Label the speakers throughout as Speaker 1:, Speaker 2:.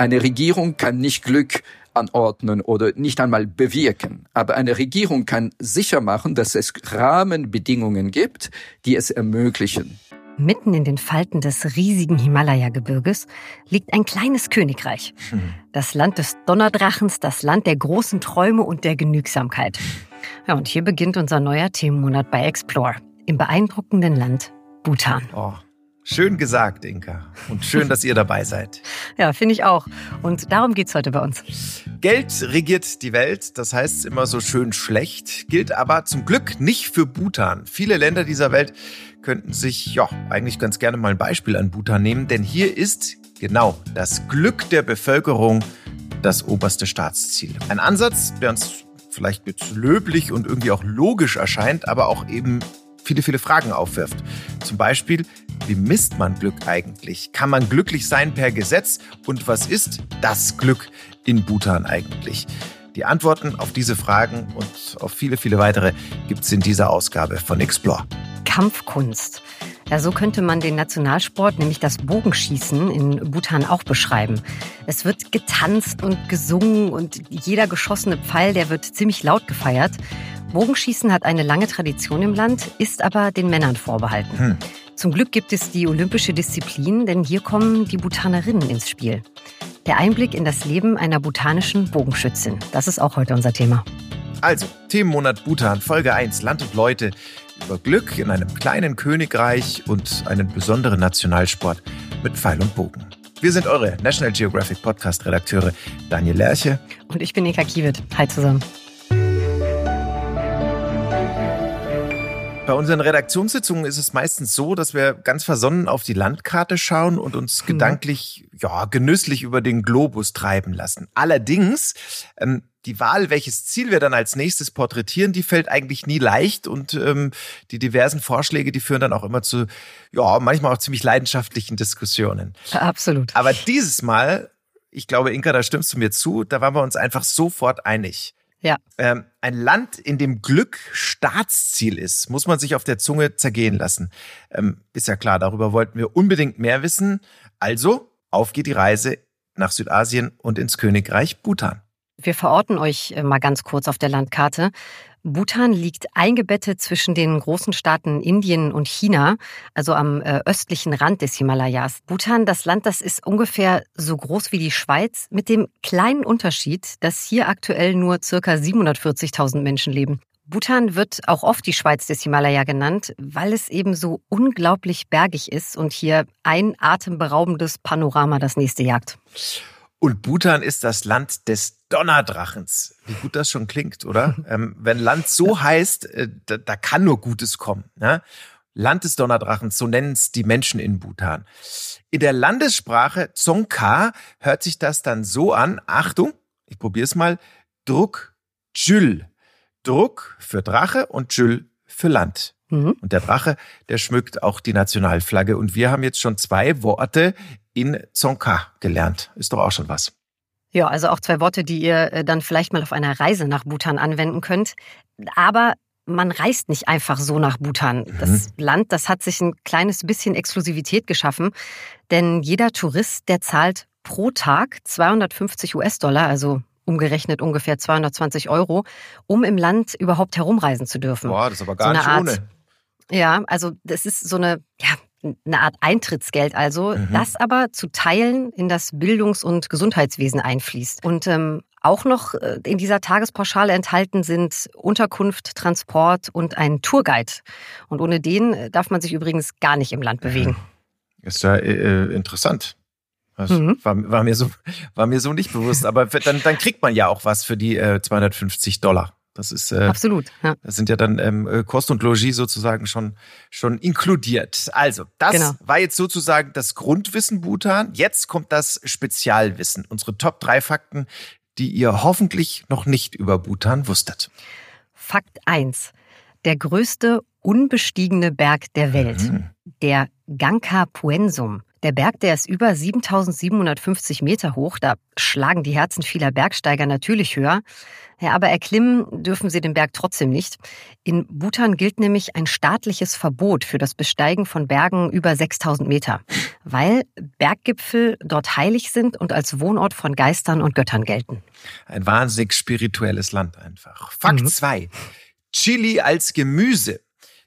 Speaker 1: Eine Regierung kann nicht Glück anordnen oder nicht einmal bewirken. Aber eine Regierung kann sicher machen, dass es Rahmenbedingungen gibt, die es ermöglichen.
Speaker 2: Mitten in den Falten des riesigen Himalaya-Gebirges liegt ein kleines Königreich. Hm. Das Land des Donnerdrachens, das Land der großen Träume und der Genügsamkeit. Ja, und hier beginnt unser neuer Themenmonat bei Explore im beeindruckenden Land Bhutan.
Speaker 3: Oh. Schön gesagt, Inka. Und schön, dass ihr dabei seid.
Speaker 2: Ja, finde ich auch. Und darum geht es heute bei uns.
Speaker 3: Geld regiert die Welt, das heißt immer so schön schlecht, gilt aber zum Glück nicht für Bhutan. Viele Länder dieser Welt könnten sich ja eigentlich ganz gerne mal ein Beispiel an Bhutan nehmen, denn hier ist genau das Glück der Bevölkerung das oberste Staatsziel. Ein Ansatz, der uns vielleicht jetzt löblich und irgendwie auch logisch erscheint, aber auch eben viele, viele Fragen aufwirft. Zum Beispiel, wie misst man Glück eigentlich? Kann man glücklich sein per Gesetz? Und was ist das Glück in Bhutan eigentlich? Die Antworten auf diese Fragen und auf viele, viele weitere gibt es in dieser Ausgabe von Explore.
Speaker 2: Kampfkunst. Ja, so könnte man den Nationalsport, nämlich das Bogenschießen in Bhutan auch beschreiben. Es wird getanzt und gesungen und jeder geschossene Pfeil, der wird ziemlich laut gefeiert. Bogenschießen hat eine lange Tradition im Land, ist aber den Männern vorbehalten. Hm. Zum Glück gibt es die olympische Disziplin, denn hier kommen die Bhutanerinnen ins Spiel. Der Einblick in das Leben einer bhutanischen Bogenschützin. Das ist auch heute unser Thema.
Speaker 3: Also, Themenmonat Bhutan, Folge 1, Land und Leute. Über Glück in einem kleinen Königreich und einen besonderen Nationalsport mit Pfeil und Bogen. Wir sind eure National Geographic Podcast Redakteure Daniel Lerche.
Speaker 2: Und ich bin Eka Kiewit. Hi zusammen.
Speaker 3: Bei unseren Redaktionssitzungen ist es meistens so, dass wir ganz versonnen auf die Landkarte schauen und uns mhm. gedanklich, ja, genüsslich über den Globus treiben lassen. Allerdings, ähm, die Wahl, welches Ziel wir dann als nächstes porträtieren, die fällt eigentlich nie leicht und ähm, die diversen Vorschläge, die führen dann auch immer zu, ja, manchmal auch ziemlich leidenschaftlichen Diskussionen.
Speaker 2: Absolut.
Speaker 3: Aber dieses Mal, ich glaube, Inka, da stimmst du mir zu, da waren wir uns einfach sofort einig.
Speaker 2: Ja.
Speaker 3: Ähm, ein Land, in dem Glück Staatsziel ist, muss man sich auf der Zunge zergehen lassen. Ähm, ist ja klar, darüber wollten wir unbedingt mehr wissen. Also, auf geht die Reise nach Südasien und ins Königreich Bhutan.
Speaker 2: Wir verorten euch äh, mal ganz kurz auf der Landkarte. Bhutan liegt eingebettet zwischen den großen Staaten Indien und China, also am äh, östlichen Rand des Himalayas. Bhutan, das Land, das ist ungefähr so groß wie die Schweiz, mit dem kleinen Unterschied, dass hier aktuell nur circa 740.000 Menschen leben. Bhutan wird auch oft die Schweiz des Himalaya genannt, weil es eben so unglaublich bergig ist und hier ein atemberaubendes Panorama das nächste jagt.
Speaker 3: Und Bhutan ist das Land des Donnerdrachens. Wie gut das schon klingt, oder? ähm, wenn Land so heißt, äh, da, da, kann nur Gutes kommen. Ne? Land des Donnerdrachens, so nennen es die Menschen in Bhutan. In der Landessprache Dzongkha hört sich das dann so an. Achtung, ich probiere es mal. Druck, Jül. Druck für Drache und Jül für Land. Mhm. Und der Drache, der schmückt auch die Nationalflagge. Und wir haben jetzt schon zwei Worte in Dzongkha gelernt. Ist doch auch schon was.
Speaker 2: Ja, also auch zwei Worte, die ihr äh, dann vielleicht mal auf einer Reise nach Bhutan anwenden könnt. Aber man reist nicht einfach so nach Bhutan. Das mhm. Land, das hat sich ein kleines bisschen Exklusivität geschaffen, denn jeder Tourist, der zahlt pro Tag 250 US-Dollar, also umgerechnet ungefähr 220 Euro, um im Land überhaupt herumreisen zu dürfen.
Speaker 3: Boah, das ist aber gar so nicht Art, ohne.
Speaker 2: Ja, also das ist so eine, ja, eine Art Eintrittsgeld also, mhm. das aber zu Teilen in das Bildungs- und Gesundheitswesen einfließt. Und ähm, auch noch äh, in dieser Tagespauschale enthalten sind Unterkunft, Transport und ein Tourguide. Und ohne den äh, darf man sich übrigens gar nicht im Land bewegen.
Speaker 3: Ist ja äh, äh, interessant. Das mhm. war, war, mir so, war mir so nicht bewusst. Aber dann, dann kriegt man ja auch was für die äh, 250 Dollar. Das ist äh,
Speaker 2: absolut. Ja.
Speaker 3: Das sind ja dann ähm, äh, Kost und Logis sozusagen schon schon inkludiert. Also das genau. war jetzt sozusagen das Grundwissen Bhutan. Jetzt kommt das Spezialwissen. Unsere Top drei Fakten, die ihr hoffentlich noch nicht über Bhutan wusstet.
Speaker 2: Fakt 1. Der größte unbestiegene Berg der Welt, mhm. der Gangka Puensum. Der Berg, der ist über 7750 Meter hoch. Da schlagen die Herzen vieler Bergsteiger natürlich höher. Ja, aber erklimmen dürfen sie den Berg trotzdem nicht. In Bhutan gilt nämlich ein staatliches Verbot für das Besteigen von Bergen über 6000 Meter, weil Berggipfel dort heilig sind und als Wohnort von Geistern und Göttern gelten.
Speaker 3: Ein wahnsinnig spirituelles Land einfach. Fakt 2. Mhm. Chili als Gemüse.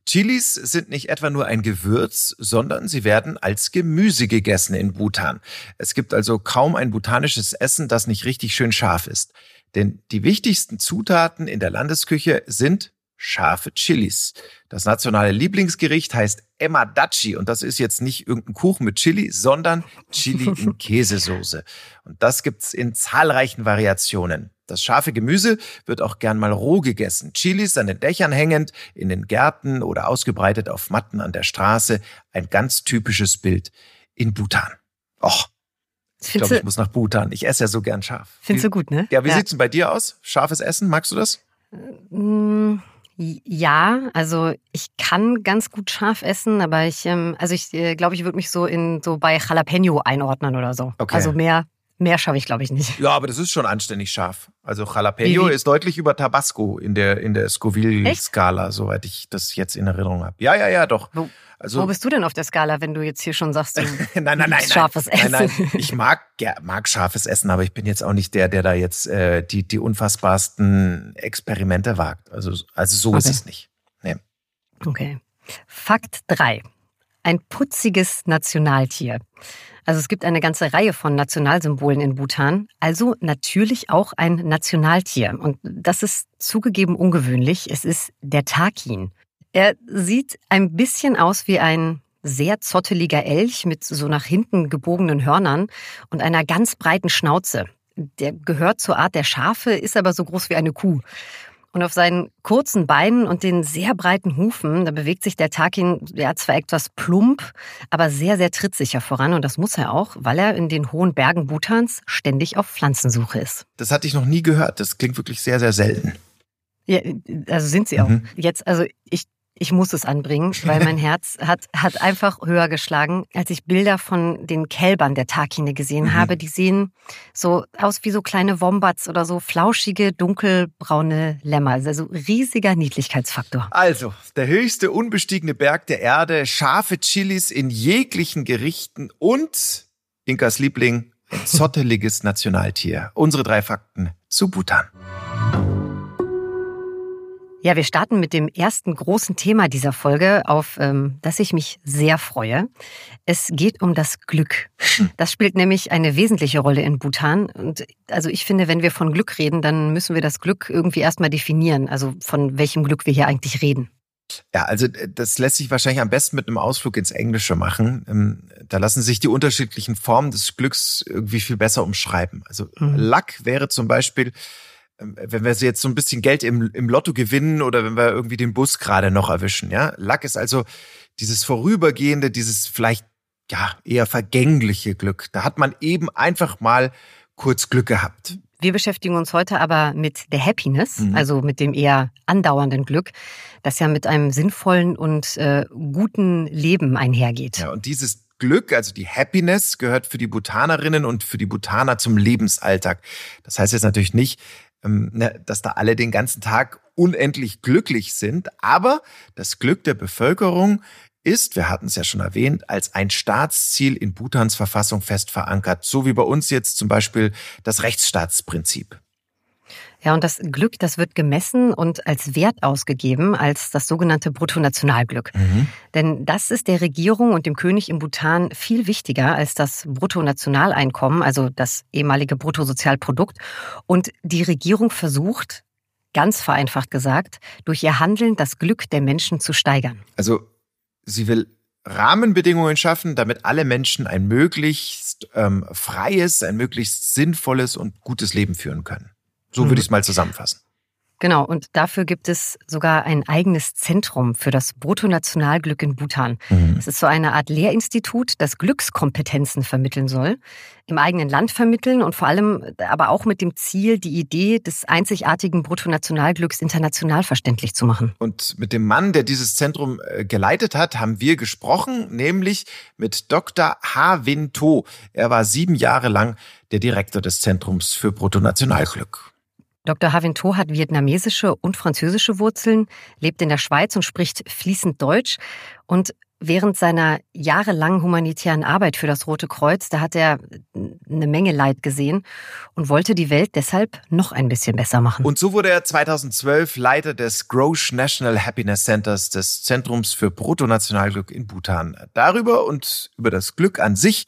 Speaker 3: Chilis sind nicht etwa nur ein Gewürz, sondern sie werden als Gemüse gegessen in Bhutan. Es gibt also kaum ein bhutanisches Essen, das nicht richtig schön scharf ist. Denn die wichtigsten Zutaten in der Landesküche sind scharfe Chilis. Das nationale Lieblingsgericht heißt Emadachi und das ist jetzt nicht irgendein Kuchen mit Chili, sondern Chili in Käsesoße. Und das gibt's in zahlreichen Variationen. Das scharfe Gemüse wird auch gern mal roh gegessen. Chilis an den Dächern hängend, in den Gärten oder ausgebreitet auf Matten an der Straße. Ein ganz typisches Bild in Bhutan. Och, ich glaube, ich muss nach Bhutan. Ich esse ja so gern scharf.
Speaker 2: Findest du gut, ne?
Speaker 3: Ja, wie ja. sieht's denn bei dir aus? Scharfes Essen, magst du das?
Speaker 2: Mm, ja, also ich kann ganz gut scharf essen, aber ich, ähm, also ich äh, glaube, ich würde mich so in so bei Jalapeno einordnen oder so. Okay. Also mehr Mehr schaffe ich, glaube ich, nicht.
Speaker 3: Ja, aber das ist schon anständig scharf. Also Jalapeno ist deutlich über Tabasco in der, in der Scoville-Skala, soweit ich das jetzt in Erinnerung habe. Ja, ja, ja, doch.
Speaker 2: Wo, also, wo bist du denn auf der Skala, wenn du jetzt hier schon sagst, du
Speaker 3: nein, nein, nein, scharfes nein, Essen? Nein, nein, ich mag, ja, mag scharfes Essen, aber ich bin jetzt auch nicht der, der da jetzt äh, die, die unfassbarsten Experimente wagt. Also, also so okay. ist es nicht. Nee.
Speaker 2: Okay. Fakt 3. Ein putziges Nationaltier. Also es gibt eine ganze Reihe von Nationalsymbolen in Bhutan, also natürlich auch ein Nationaltier. Und das ist zugegeben ungewöhnlich. Es ist der Takin. Er sieht ein bisschen aus wie ein sehr zotteliger Elch mit so nach hinten gebogenen Hörnern und einer ganz breiten Schnauze. Der gehört zur Art der Schafe, ist aber so groß wie eine Kuh. Und auf seinen kurzen Beinen und den sehr breiten Hufen, da bewegt sich der Takin ja zwar etwas plump, aber sehr, sehr trittsicher voran. Und das muss er auch, weil er in den hohen Bergen Bhutans ständig auf Pflanzensuche ist.
Speaker 3: Das hatte ich noch nie gehört. Das klingt wirklich sehr, sehr selten.
Speaker 2: Ja, also sind sie auch. Mhm. Jetzt, also ich ich muss es anbringen, weil mein Herz hat, hat einfach höher geschlagen, als ich Bilder von den Kälbern der Takine gesehen mhm. habe. Die sehen so aus wie so kleine Wombats oder so flauschige, dunkelbraune Lämmer. Also riesiger Niedlichkeitsfaktor.
Speaker 3: Also, der höchste unbestiegene Berg der Erde, scharfe Chilis in jeglichen Gerichten und Inkas Liebling, ein zotteliges Nationaltier. Unsere drei Fakten zu Bhutan.
Speaker 2: Ja, wir starten mit dem ersten großen Thema dieser Folge, auf ähm, das ich mich sehr freue. Es geht um das Glück. Das spielt nämlich eine wesentliche Rolle in Bhutan. Und also ich finde, wenn wir von Glück reden, dann müssen wir das Glück irgendwie erstmal definieren. Also von welchem Glück wir hier eigentlich reden.
Speaker 3: Ja, also äh, das lässt sich wahrscheinlich am besten mit einem Ausflug ins Englische machen. Ähm, da lassen sich die unterschiedlichen Formen des Glücks irgendwie viel besser umschreiben. Also mhm. Luck wäre zum Beispiel wenn wir jetzt so ein bisschen Geld im, im Lotto gewinnen oder wenn wir irgendwie den Bus gerade noch erwischen, ja. Luck ist also dieses vorübergehende, dieses vielleicht ja eher vergängliche Glück. Da hat man eben einfach mal kurz Glück gehabt.
Speaker 2: Wir beschäftigen uns heute aber mit der Happiness, mhm. also mit dem eher andauernden Glück, das ja mit einem sinnvollen und äh, guten Leben einhergeht.
Speaker 3: Ja, und dieses Glück, also die Happiness, gehört für die Bhutanerinnen und für die Bhutaner zum Lebensalltag. Das heißt jetzt natürlich nicht, dass da alle den ganzen Tag unendlich glücklich sind. Aber das Glück der Bevölkerung ist, wir hatten es ja schon erwähnt, als ein Staatsziel in Bhutans Verfassung fest verankert, so wie bei uns jetzt zum Beispiel das Rechtsstaatsprinzip.
Speaker 2: Ja, und das Glück, das wird gemessen und als Wert ausgegeben, als das sogenannte Bruttonationalglück. Mhm. Denn das ist der Regierung und dem König im Bhutan viel wichtiger als das Bruttonationaleinkommen, also das ehemalige Bruttosozialprodukt. Und die Regierung versucht, ganz vereinfacht gesagt, durch ihr Handeln das Glück der Menschen zu steigern.
Speaker 3: Also sie will Rahmenbedingungen schaffen, damit alle Menschen ein möglichst ähm, freies, ein möglichst sinnvolles und gutes Leben führen können. So würde mhm. ich es mal zusammenfassen.
Speaker 2: Genau, und dafür gibt es sogar ein eigenes Zentrum für das Bruttonationalglück in Bhutan. Mhm. Es ist so eine Art Lehrinstitut, das Glückskompetenzen vermitteln soll, im eigenen Land vermitteln und vor allem aber auch mit dem Ziel, die Idee des einzigartigen Bruttonationalglücks international verständlich zu machen.
Speaker 3: Und mit dem Mann, der dieses Zentrum äh, geleitet hat, haben wir gesprochen, nämlich mit Dr. Ha Win To. Er war sieben Jahre lang der Direktor des Zentrums für Bruttonationalglück.
Speaker 2: Dr. Havinto hat vietnamesische und französische Wurzeln, lebt in der Schweiz und spricht fließend Deutsch. Und während seiner jahrelangen humanitären Arbeit für das Rote Kreuz, da hat er eine Menge Leid gesehen und wollte die Welt deshalb noch ein bisschen besser machen.
Speaker 3: Und so wurde er 2012 Leiter des Grosh National Happiness Centers des Zentrums für Bruttonationalglück in Bhutan. Darüber und über das Glück an sich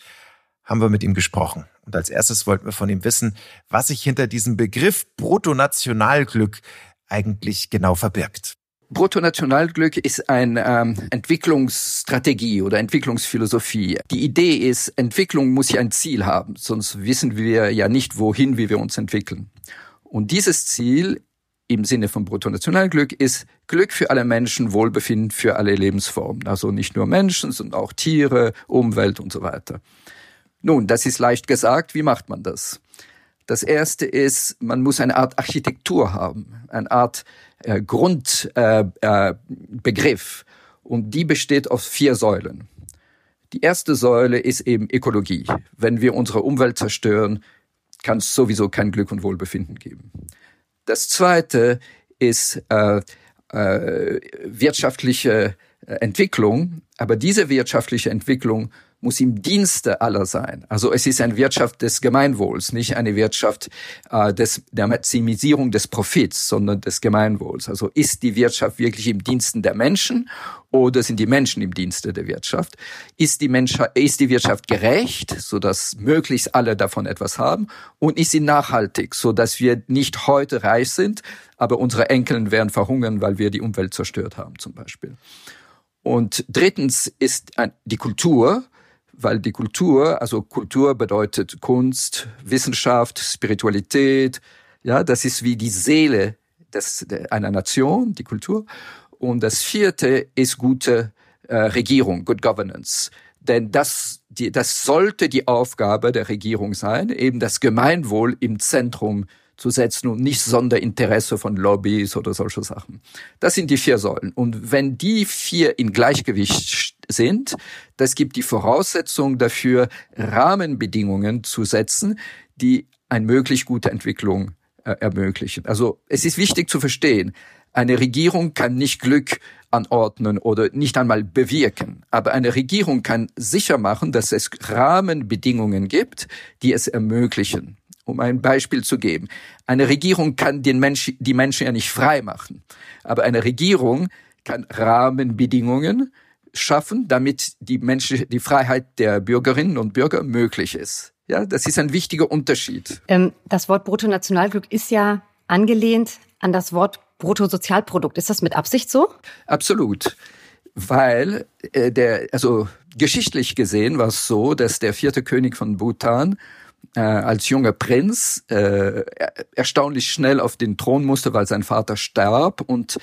Speaker 3: haben wir mit ihm gesprochen. Und als erstes wollten wir von ihm wissen, was sich hinter diesem Begriff Bruttonationalglück eigentlich genau verbirgt.
Speaker 1: Bruttonationalglück ist eine ähm, Entwicklungsstrategie oder Entwicklungsphilosophie. Die Idee ist, Entwicklung muss ja ein Ziel haben, sonst wissen wir ja nicht, wohin wie wir uns entwickeln. Und dieses Ziel im Sinne von Bruttonationalglück ist Glück für alle Menschen, Wohlbefinden für alle Lebensformen. Also nicht nur Menschen, sondern auch Tiere, Umwelt und so weiter. Nun, das ist leicht gesagt. Wie macht man das? Das erste ist, man muss eine Art Architektur haben, eine Art äh, Grundbegriff. Äh, äh, und die besteht aus vier Säulen. Die erste Säule ist eben Ökologie. Wenn wir unsere Umwelt zerstören, kann es sowieso kein Glück und Wohlbefinden geben. Das zweite ist äh, äh, wirtschaftliche äh, Entwicklung, aber diese wirtschaftliche Entwicklung muss im Dienste aller sein. Also es ist eine Wirtschaft des Gemeinwohls, nicht eine Wirtschaft äh, des, der Maximisierung des Profits, sondern des Gemeinwohls. Also ist die Wirtschaft wirklich im Diensten der Menschen oder sind die Menschen im Dienste der Wirtschaft? Ist die, Mensch, ist die Wirtschaft gerecht, so dass möglichst alle davon etwas haben? Und ist sie nachhaltig, so dass wir nicht heute reich sind, aber unsere Enkeln werden verhungern, weil wir die Umwelt zerstört haben, zum Beispiel. Und drittens ist die Kultur, weil die Kultur, also Kultur bedeutet Kunst, Wissenschaft, Spiritualität, ja, das ist wie die Seele des, einer Nation, die Kultur. Und das vierte ist gute äh, Regierung, Good Governance. Denn das, die, das sollte die Aufgabe der Regierung sein, eben das Gemeinwohl im Zentrum zu setzen und nicht Sonderinteresse von Lobbys oder solche Sachen. Das sind die vier Säulen. Und wenn die vier in Gleichgewicht sind, das gibt die Voraussetzung dafür, Rahmenbedingungen zu setzen, die eine möglich gute Entwicklung äh, ermöglichen. Also es ist wichtig zu verstehen, eine Regierung kann nicht Glück anordnen oder nicht einmal bewirken. Aber eine Regierung kann sicher machen, dass es Rahmenbedingungen gibt, die es ermöglichen. Um ein Beispiel zu geben. Eine Regierung kann den Mensch, die Menschen ja nicht frei machen. Aber eine Regierung kann Rahmenbedingungen schaffen, damit die Menschen, die Freiheit der Bürgerinnen und Bürger möglich ist. Ja, das ist ein wichtiger Unterschied.
Speaker 2: Ähm, das Wort Bruttonationalglück ist ja angelehnt an das Wort Bruttosozialprodukt. Ist das mit Absicht so?
Speaker 1: Absolut. Weil äh, der, also geschichtlich gesehen war es so, dass der vierte König von Bhutan äh, als junger Prinz äh, erstaunlich schnell auf den Thron musste, weil sein Vater starb und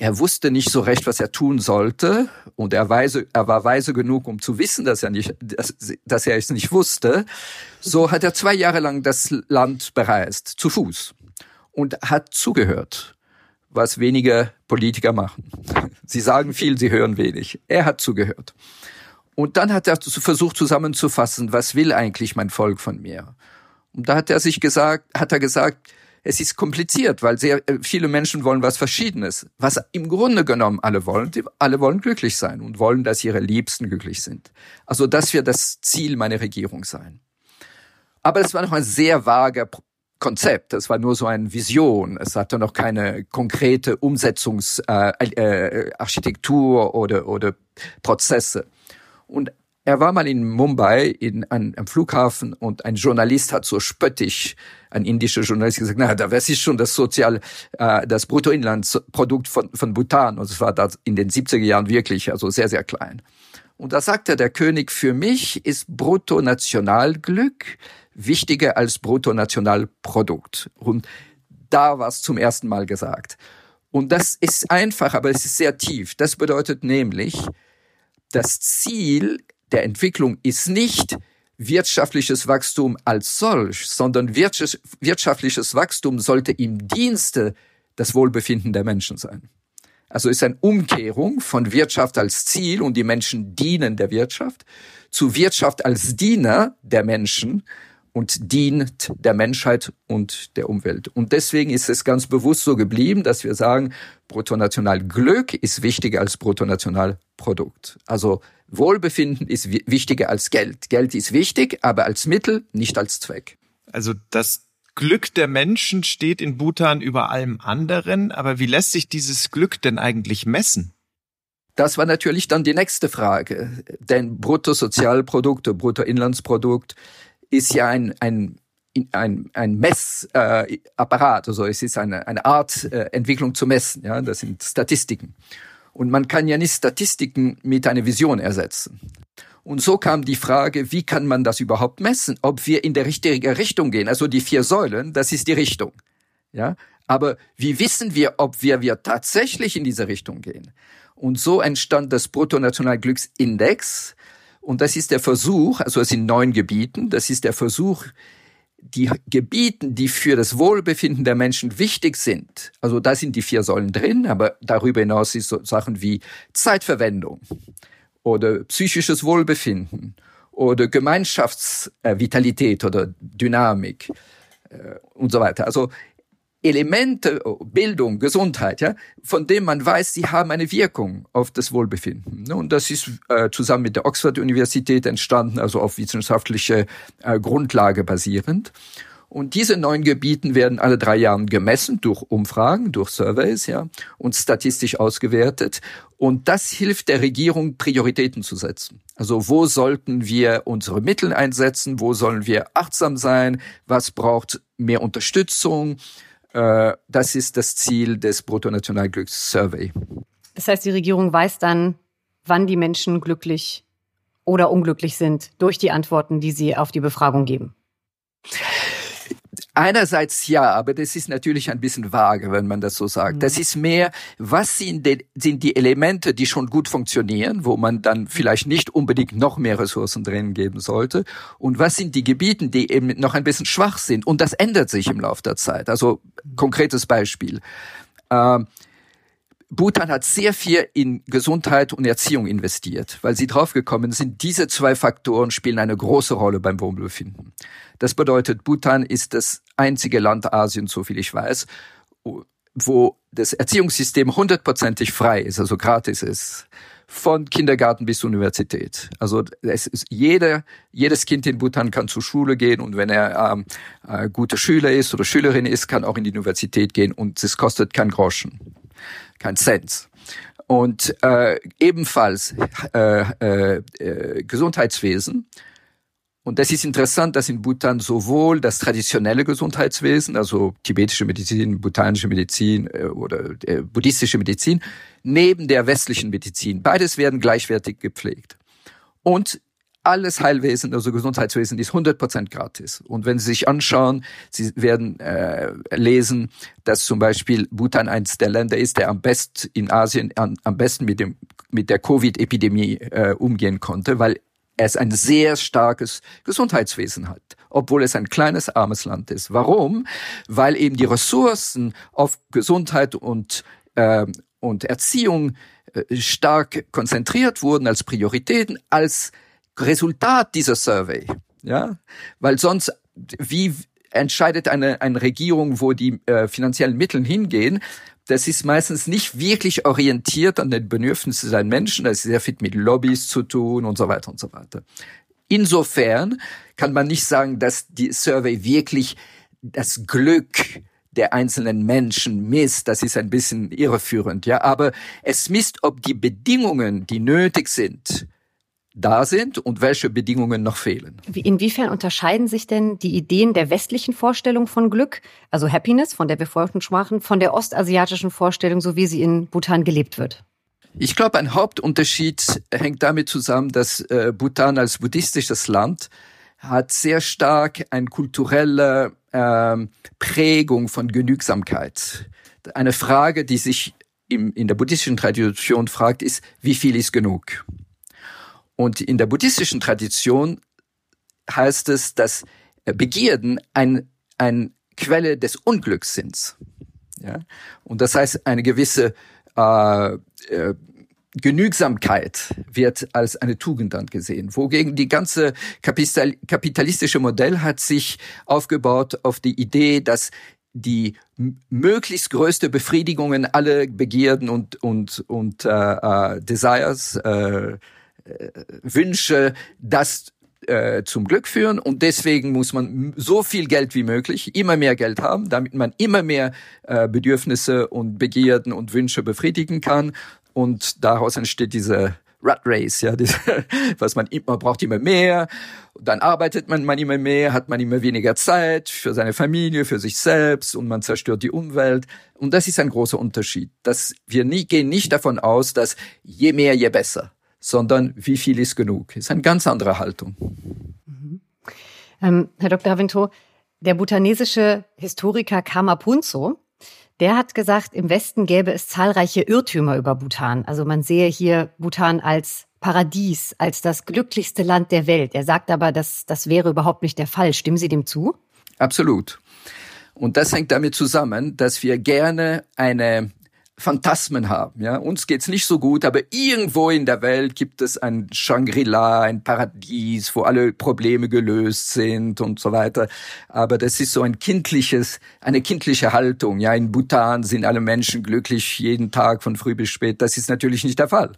Speaker 1: er wusste nicht so recht, was er tun sollte und er, weise, er war weise genug, um zu wissen, dass er nicht, dass, dass er es nicht wusste. So hat er zwei Jahre lang das Land bereist, zu Fuß und hat zugehört, was wenige Politiker machen. Sie sagen viel, sie hören wenig. Er hat zugehört. Und dann hat er versucht zusammenzufassen, was will eigentlich mein Volk von mir? Und da hat er sich gesagt, hat er gesagt, es ist kompliziert, weil sehr äh, viele Menschen wollen was Verschiedenes. Was im Grunde genommen alle wollen, alle wollen glücklich sein und wollen, dass ihre Liebsten glücklich sind. Also das wird das Ziel meiner Regierung sein. Aber es war noch ein sehr vager Konzept. Es war nur so eine Vision. Es hatte noch keine konkrete Umsetzungsarchitektur äh, äh, oder, oder Prozesse. Und er war mal in Mumbai in, an, am Flughafen und ein Journalist hat so spöttisch, ein indischer Journalist gesagt, na, da weiß ich schon das Sozial, äh, das Bruttoinlandsprodukt von, von Bhutan. Und es war da in den 70er Jahren wirklich, also sehr, sehr klein. Und da sagte der König, für mich ist Bruttonationalglück wichtiger als Bruttonationalprodukt. Und da war es zum ersten Mal gesagt. Und das ist einfach, aber es ist sehr tief. Das bedeutet nämlich, das Ziel der Entwicklung ist nicht wirtschaftliches Wachstum als solch, sondern wirtschaftliches Wachstum sollte im Dienste das Wohlbefinden der Menschen sein. Also ist eine Umkehrung von Wirtschaft als Ziel und die Menschen dienen der Wirtschaft zu Wirtschaft als Diener der Menschen und dient der Menschheit und der Umwelt. Und deswegen ist es ganz bewusst so geblieben, dass wir sagen, Bruttonationalglück ist wichtiger als Bruttonationalprodukt. Also Wohlbefinden ist wichtiger als Geld. Geld ist wichtig, aber als Mittel, nicht als Zweck.
Speaker 3: Also das Glück der Menschen steht in Bhutan über allem anderen, aber wie lässt sich dieses Glück denn eigentlich messen?
Speaker 1: Das war natürlich dann die nächste Frage. Denn Bruttosozialprodukt, Bruttoinlandsprodukt ist ja ein, ein ein, ein Messapparat, äh, also es ist eine, eine Art äh, Entwicklung zu messen, ja, das sind Statistiken. Und man kann ja nicht Statistiken mit einer Vision ersetzen. Und so kam die Frage, wie kann man das überhaupt messen, ob wir in der richtigen Richtung gehen? Also die vier Säulen, das ist die Richtung. Ja, aber wie wissen wir, ob wir, wir tatsächlich in diese Richtung gehen? Und so entstand das Bruttonationalglücksindex. Und das ist der Versuch, also es sind neun Gebieten, das ist der Versuch, die Gebieten, die für das Wohlbefinden der Menschen wichtig sind, also da sind die vier Säulen drin, aber darüber hinaus ist so Sachen wie Zeitverwendung oder psychisches Wohlbefinden oder Gemeinschaftsvitalität oder Dynamik äh, und so weiter. Also Elemente, oh, Bildung, Gesundheit, ja, von dem man weiß, sie haben eine Wirkung auf das Wohlbefinden. Ne? Und das ist äh, zusammen mit der Oxford-Universität entstanden, also auf wissenschaftliche äh, Grundlage basierend. Und diese neun Gebieten werden alle drei Jahre gemessen durch Umfragen, durch Surveys, ja, und statistisch ausgewertet. Und das hilft der Regierung, Prioritäten zu setzen. Also wo sollten wir unsere Mittel einsetzen? Wo sollen wir achtsam sein? Was braucht mehr Unterstützung? Äh, das ist das Ziel des Bruttonationalglücks-Survey.
Speaker 2: Das heißt, die Regierung weiß dann, wann die Menschen glücklich oder unglücklich sind durch die Antworten, die sie auf die Befragung geben.
Speaker 1: Einerseits ja, aber das ist natürlich ein bisschen vage, wenn man das so sagt. Das mhm. ist mehr, was sind die, sind die Elemente, die schon gut funktionieren, wo man dann vielleicht nicht unbedingt noch mehr Ressourcen drin geben sollte, und was sind die Gebiete, die eben noch ein bisschen schwach sind. Und das ändert sich im Laufe der Zeit. Also konkretes Beispiel. Ähm, Bhutan hat sehr viel in Gesundheit und Erziehung investiert, weil sie draufgekommen sind, diese zwei Faktoren spielen eine große Rolle beim Wohlbefinden. Das bedeutet, Bhutan ist das einzige Land Asiens, so viel ich weiß, wo das Erziehungssystem hundertprozentig frei ist, also gratis ist, von Kindergarten bis Universität. Also es ist jeder, jedes Kind in Bhutan kann zur Schule gehen und wenn er ähm, äh, guter Schüler ist oder Schülerin ist, kann auch in die Universität gehen und es kostet kein Groschen kein Cent. Und äh, ebenfalls äh, äh, äh, Gesundheitswesen. Und das ist interessant, dass in Bhutan sowohl das traditionelle Gesundheitswesen, also tibetische Medizin, bhutanische Medizin äh, oder äh, buddhistische Medizin, neben der westlichen Medizin, beides werden gleichwertig gepflegt. Und alles Heilwesen, also Gesundheitswesen, ist 100% gratis. Und wenn Sie sich anschauen, Sie werden äh, lesen, dass zum Beispiel Bhutan eines der Länder ist, der am besten in Asien an, am besten mit dem mit der Covid-Epidemie äh, umgehen konnte, weil es ein sehr starkes Gesundheitswesen hat, obwohl es ein kleines, armes Land ist. Warum? Weil eben die Ressourcen auf Gesundheit und, äh, und Erziehung äh, stark konzentriert wurden als Prioritäten, als Resultat dieser Survey. Ja, weil sonst, wie entscheidet eine, eine Regierung, wo die äh, finanziellen Mittel hingehen? Das ist meistens nicht wirklich orientiert an den Bedürfnissen der Menschen. Das ist sehr viel mit Lobbys zu tun und so weiter und so weiter. Insofern kann man nicht sagen, dass die Survey wirklich das Glück der einzelnen Menschen misst. Das ist ein bisschen irreführend, ja. Aber es misst, ob die Bedingungen, die nötig sind, da sind und welche Bedingungen noch fehlen.
Speaker 2: Inwiefern unterscheiden sich denn die Ideen der westlichen Vorstellung von Glück, also Happiness, von der wir vorhin schon sprachen, von der ostasiatischen Vorstellung, so wie sie in Bhutan gelebt wird?
Speaker 1: Ich glaube, ein Hauptunterschied hängt damit zusammen, dass äh, Bhutan als buddhistisches Land hat sehr stark ein kultureller äh, Prägung von Genügsamkeit. Eine Frage, die sich im, in der buddhistischen Tradition fragt, ist, wie viel ist genug? Und in der buddhistischen Tradition heißt es, dass Begierden ein, ein Quelle des Unglücks sind. Ja? Und das heißt, eine gewisse äh, äh, Genügsamkeit wird als eine Tugend dann gesehen. Wogegen die ganze kapitalistische Modell hat sich aufgebaut auf die Idee, dass die möglichst größte Befriedigungen alle Begierden und und und äh, äh, Desires äh, Wünsche das äh, zum Glück führen. Und deswegen muss man so viel Geld wie möglich, immer mehr Geld haben, damit man immer mehr äh, Bedürfnisse und Begierden und Wünsche befriedigen kann. Und daraus entsteht diese Rat Race, ja, diese, was man immer braucht immer mehr, dann arbeitet man, man immer mehr, hat man immer weniger Zeit für seine Familie, für sich selbst und man zerstört die Umwelt. Und das ist ein großer Unterschied, dass wir nie, gehen nicht davon aus, dass je mehr, je besser, sondern wie viel ist genug, das ist eine ganz andere Haltung.
Speaker 2: Mhm. Ähm, Herr Dr. Avinto, der bhutanesische Historiker Kama Punzo der hat gesagt, im Westen gäbe es zahlreiche Irrtümer über Bhutan. Also man sehe hier Bhutan als Paradies, als das glücklichste Land der Welt. Er sagt aber, dass das wäre überhaupt nicht der Fall. Stimmen Sie dem zu?
Speaker 1: Absolut. Und das hängt damit zusammen, dass wir gerne eine Phantasmen haben. Ja, uns geht's nicht so gut, aber irgendwo in der Welt gibt es ein Shangri-La, ein Paradies, wo alle Probleme gelöst sind und so weiter. Aber das ist so ein kindliches, eine kindliche Haltung. Ja, in Bhutan sind alle Menschen glücklich jeden Tag von früh bis spät. Das ist natürlich nicht der Fall.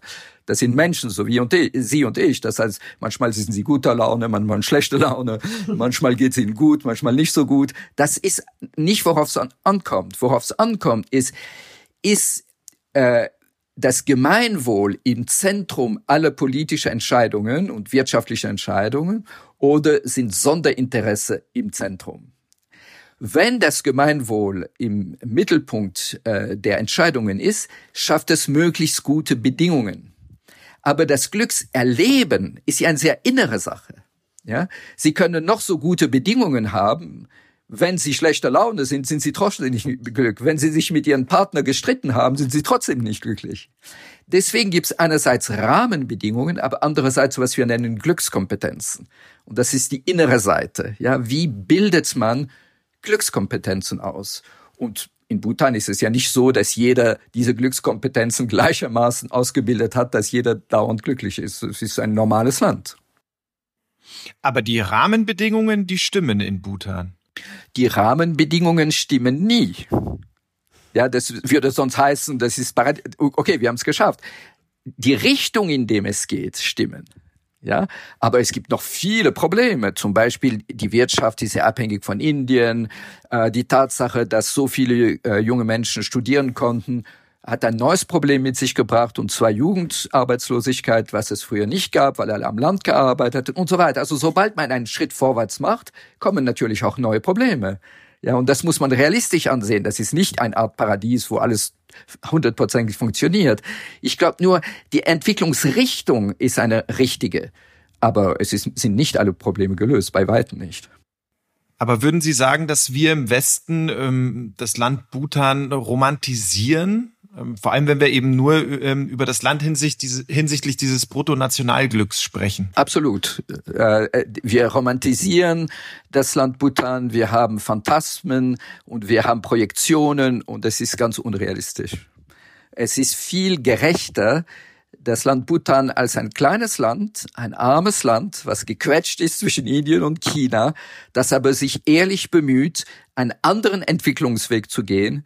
Speaker 1: Das sind Menschen, so wie und ich, Sie und ich. Das heißt, manchmal sind sie guter Laune, manchmal schlechte Laune, manchmal geht es ihnen gut, manchmal nicht so gut. Das ist nicht, worauf es ankommt. Worauf es ankommt, ist, ist äh, das Gemeinwohl im Zentrum aller politischen Entscheidungen und wirtschaftlicher Entscheidungen oder sind Sonderinteresse im Zentrum? Wenn das Gemeinwohl im Mittelpunkt äh, der Entscheidungen ist, schafft es möglichst gute Bedingungen. Aber das Glückserleben ist ja eine sehr innere Sache. Ja, Sie können noch so gute Bedingungen haben, wenn sie schlechter Laune sind, sind sie trotzdem nicht glücklich. Wenn sie sich mit ihrem Partner gestritten haben, sind sie trotzdem nicht glücklich. Deswegen gibt es einerseits Rahmenbedingungen, aber andererseits, was wir nennen Glückskompetenzen. Und das ist die innere Seite. Ja, wie bildet man Glückskompetenzen aus? Und in Bhutan ist es ja nicht so, dass jeder diese Glückskompetenzen gleichermaßen ausgebildet hat, dass jeder dauernd glücklich ist. Es ist ein normales Land.
Speaker 3: Aber die Rahmenbedingungen, die stimmen in Bhutan.
Speaker 1: Die Rahmenbedingungen stimmen nie. Ja, das würde sonst heißen, das ist okay, wir haben es geschafft. Die Richtung, in dem es geht, stimmen. Ja, aber es gibt noch viele Probleme. Zum Beispiel die Wirtschaft ist sehr abhängig von Indien. Äh, die Tatsache, dass so viele äh, junge Menschen studieren konnten, hat ein neues Problem mit sich gebracht, und zwar Jugendarbeitslosigkeit, was es früher nicht gab, weil alle am Land gearbeitet und so weiter. Also sobald man einen Schritt vorwärts macht, kommen natürlich auch neue Probleme. Ja, und das muss man realistisch ansehen. Das ist nicht eine Art Paradies, wo alles hundertprozentig funktioniert. Ich glaube nur, die Entwicklungsrichtung ist eine richtige. Aber es ist, sind nicht alle Probleme gelöst, bei weitem nicht.
Speaker 3: Aber würden Sie sagen, dass wir im Westen ähm, das Land Bhutan romantisieren? Ähm, vor allem, wenn wir eben nur ähm, über das Land hinsichtlich dieses Bruttonationalglücks sprechen.
Speaker 1: Absolut. Äh, äh, wir romantisieren das Land Bhutan, wir haben Phantasmen und wir haben Projektionen und es ist ganz unrealistisch. Es ist viel gerechter, das Land Bhutan als ein kleines Land, ein armes Land, was gequetscht ist zwischen Indien und China, das aber sich ehrlich bemüht, einen anderen Entwicklungsweg zu gehen,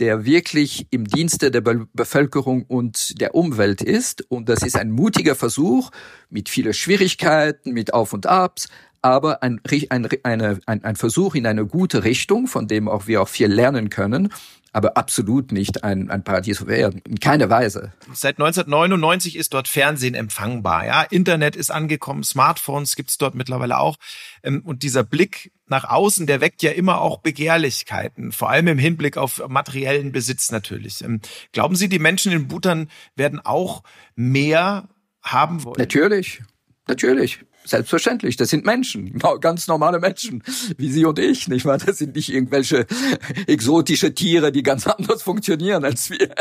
Speaker 1: der wirklich im Dienste der Be Bevölkerung und der Umwelt ist. Und das ist ein mutiger Versuch mit vielen Schwierigkeiten, mit Auf und Abs, aber ein, ein, eine, ein, ein Versuch in eine gute Richtung, von dem auch wir auch viel lernen können aber absolut nicht ein, ein Paradies auf Erden. In keiner Weise.
Speaker 3: Seit 1999 ist dort Fernsehen empfangbar. Ja, Internet ist angekommen, Smartphones gibt's dort mittlerweile auch. Ähm, und dieser Blick nach außen, der weckt ja immer auch Begehrlichkeiten, vor allem im Hinblick auf materiellen Besitz natürlich. Ähm, glauben Sie, die Menschen in Bhutan werden auch mehr haben wollen?
Speaker 1: Natürlich. Natürlich. Selbstverständlich, das sind Menschen, ganz normale Menschen, wie Sie und ich, nicht wahr? Das sind nicht irgendwelche exotische Tiere, die ganz anders funktionieren als wir.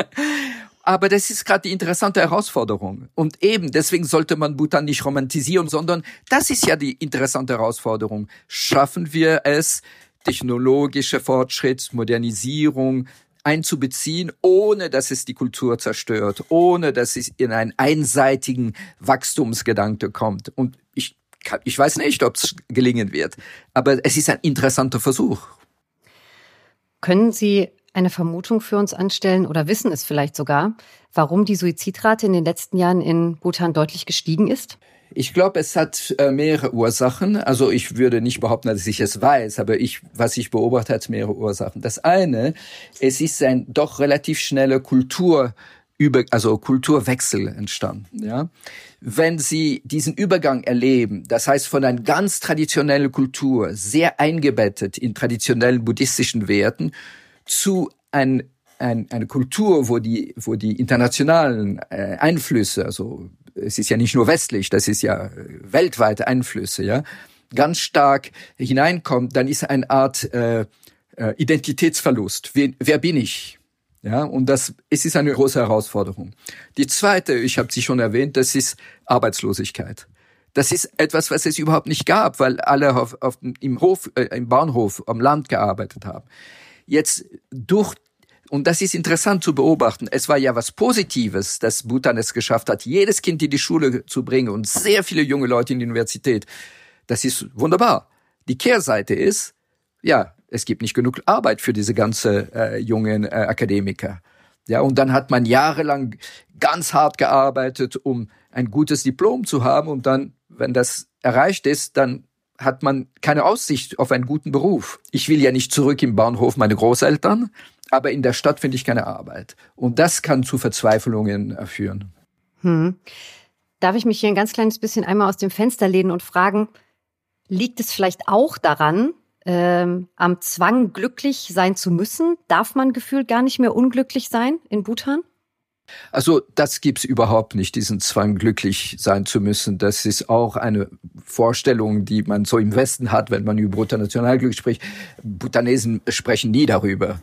Speaker 1: Aber das ist gerade die interessante Herausforderung. Und eben, deswegen sollte man Bhutan nicht romantisieren, sondern das ist ja die interessante Herausforderung. Schaffen wir es, technologische Fortschritt, Modernisierung einzubeziehen, ohne dass es die Kultur zerstört, ohne dass es in einen einseitigen Wachstumsgedanke kommt. Und ich, ich weiß nicht, ob es gelingen wird, aber es ist ein interessanter Versuch.
Speaker 2: Können Sie eine Vermutung für uns anstellen oder wissen es vielleicht sogar, warum die Suizidrate in den letzten Jahren in Bhutan deutlich gestiegen ist?
Speaker 1: Ich glaube, es hat äh, mehrere Ursachen. Also ich würde nicht behaupten, dass ich es weiß, aber ich, was ich beobachte, hat mehrere Ursachen. Das eine, es ist ein doch relativ schneller Kultur über, also Kulturwechsel entstanden, ja. Wenn Sie diesen Übergang erleben, das heißt von einer ganz traditionellen Kultur, sehr eingebettet in traditionellen buddhistischen Werten, zu ein, ein, eine Kultur, wo die, wo die internationalen äh, Einflüsse, also es ist ja nicht nur westlich, das ist ja weltweite Einflüsse, ja, ganz stark hineinkommt, dann ist eine Art äh, äh, Identitätsverlust. Wer, wer bin ich? Ja, und das es ist eine große Herausforderung. Die zweite, ich habe sie schon erwähnt, das ist Arbeitslosigkeit. Das ist etwas, was es überhaupt nicht gab, weil alle auf, auf, im Hof, äh, im Bahnhof am Land gearbeitet haben. Jetzt durch und das ist interessant zu beobachten. Es war ja was Positives, dass Bhutan es geschafft hat, jedes Kind in die Schule zu bringen und sehr viele junge Leute in die Universität. Das ist wunderbar. Die Kehrseite ist, ja, es gibt nicht genug Arbeit für diese ganze äh, jungen äh, Akademiker. Ja, und dann hat man jahrelang ganz hart gearbeitet, um ein gutes Diplom zu haben und dann, wenn das erreicht ist, dann hat man keine Aussicht auf einen guten Beruf. Ich will ja nicht zurück im Bahnhof meine Großeltern, aber in der Stadt finde ich keine Arbeit. Und das kann zu Verzweiflungen führen. Hm.
Speaker 2: Darf ich mich hier ein ganz kleines bisschen einmal aus dem Fenster lehnen und fragen, liegt es vielleicht auch daran, ähm, am Zwang, glücklich sein zu müssen? Darf man gefühlt gar nicht mehr unglücklich sein in Bhutan?
Speaker 1: Also das gibt's überhaupt nicht, diesen Zwang, glücklich sein zu müssen. Das ist auch eine Vorstellung, die man so im Westen hat, wenn man über Bruttonationalglück spricht. Bhutanesen sprechen nie darüber.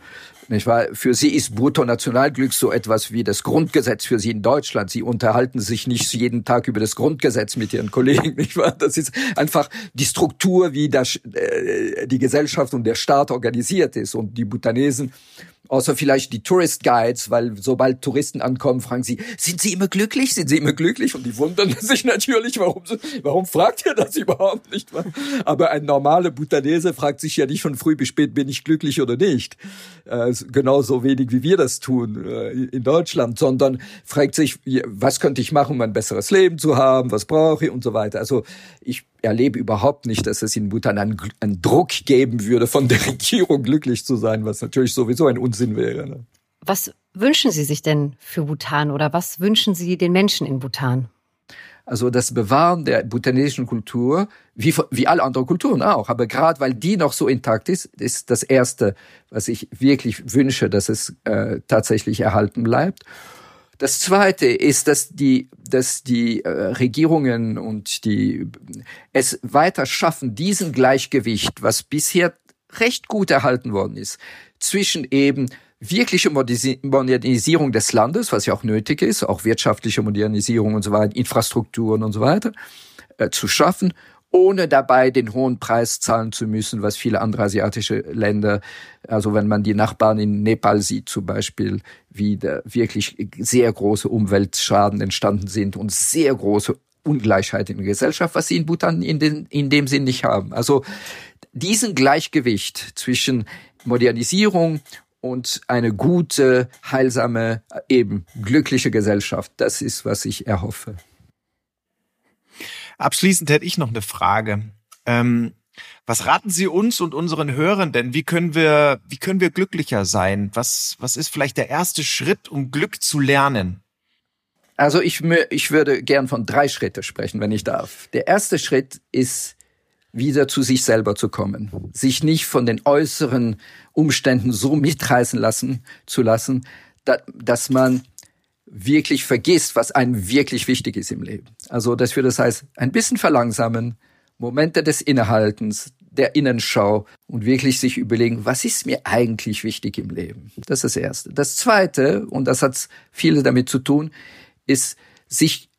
Speaker 1: Nicht wahr? Für sie ist Bruttonationalglück so etwas wie das Grundgesetz für sie in Deutschland. Sie unterhalten sich nicht jeden Tag über das Grundgesetz mit ihren Kollegen. Nicht wahr? Das ist einfach die Struktur, wie das, äh, die Gesellschaft und der Staat organisiert ist. Und die Bhutanesen außer vielleicht die Tourist Guides, weil sobald Touristen ankommen, fragen sie, sind sie immer glücklich? Sind sie immer glücklich? Und die wundern sich natürlich, warum, warum fragt ihr das überhaupt nicht? Aber ein normaler Bhutanese fragt sich ja nicht von früh bis spät, bin ich glücklich oder nicht? Äh, genauso wenig wie wir das tun äh, in Deutschland, sondern fragt sich, was könnte ich machen, um ein besseres Leben zu haben? Was brauche ich? Und so weiter. Also ich erlebe überhaupt nicht, dass es in Bhutan einen, einen, Druck geben würde, von der Regierung glücklich zu sein, was natürlich sowieso ein Unsinn wäre. Ne?
Speaker 2: Was wünschen Sie sich denn für Bhutan oder was wünschen Sie den Menschen in Bhutan?
Speaker 1: Also das Bewahren der bhutanesischen Kultur, wie, wie alle anderen Kulturen auch, aber gerade weil die noch so intakt ist, ist das Erste, was ich wirklich wünsche, dass es äh, tatsächlich erhalten bleibt. Das Zweite ist, dass die, dass die äh, Regierungen und die es weiter schaffen, diesen Gleichgewicht, was bisher recht gut erhalten worden ist, zwischen eben wirkliche Modernisierung des Landes, was ja auch nötig ist, auch wirtschaftliche Modernisierung und so weiter, Infrastrukturen und so weiter, äh, zu schaffen ohne dabei den hohen Preis zahlen zu müssen, was viele andere asiatische Länder, also wenn man die Nachbarn in Nepal sieht zum Beispiel, wie da wirklich sehr große Umweltschaden entstanden sind und sehr große Ungleichheit in der Gesellschaft, was sie in Bhutan in, den, in dem Sinn nicht haben. Also diesen Gleichgewicht zwischen Modernisierung und eine gute, heilsame, eben glückliche Gesellschaft, das ist, was ich erhoffe.
Speaker 3: Abschließend hätte ich noch eine Frage. Ähm, was raten Sie uns und unseren Hörenden? Wie können wir, wie können wir glücklicher sein? Was, was ist vielleicht der erste Schritt, um Glück zu lernen?
Speaker 1: Also ich, ich würde gern von drei Schritten sprechen, wenn ich darf. Der erste Schritt ist, wieder zu sich selber zu kommen, sich nicht von den äußeren Umständen so mitreißen lassen zu lassen, dass man wirklich vergisst, was einem wirklich wichtig ist im Leben. Also, dass wir das heißt, ein bisschen verlangsamen, Momente des Innehaltens, der Innenschau und wirklich sich überlegen, was ist mir eigentlich wichtig im Leben? Das ist das Erste. Das Zweite, und das hat viel damit zu tun, ist sich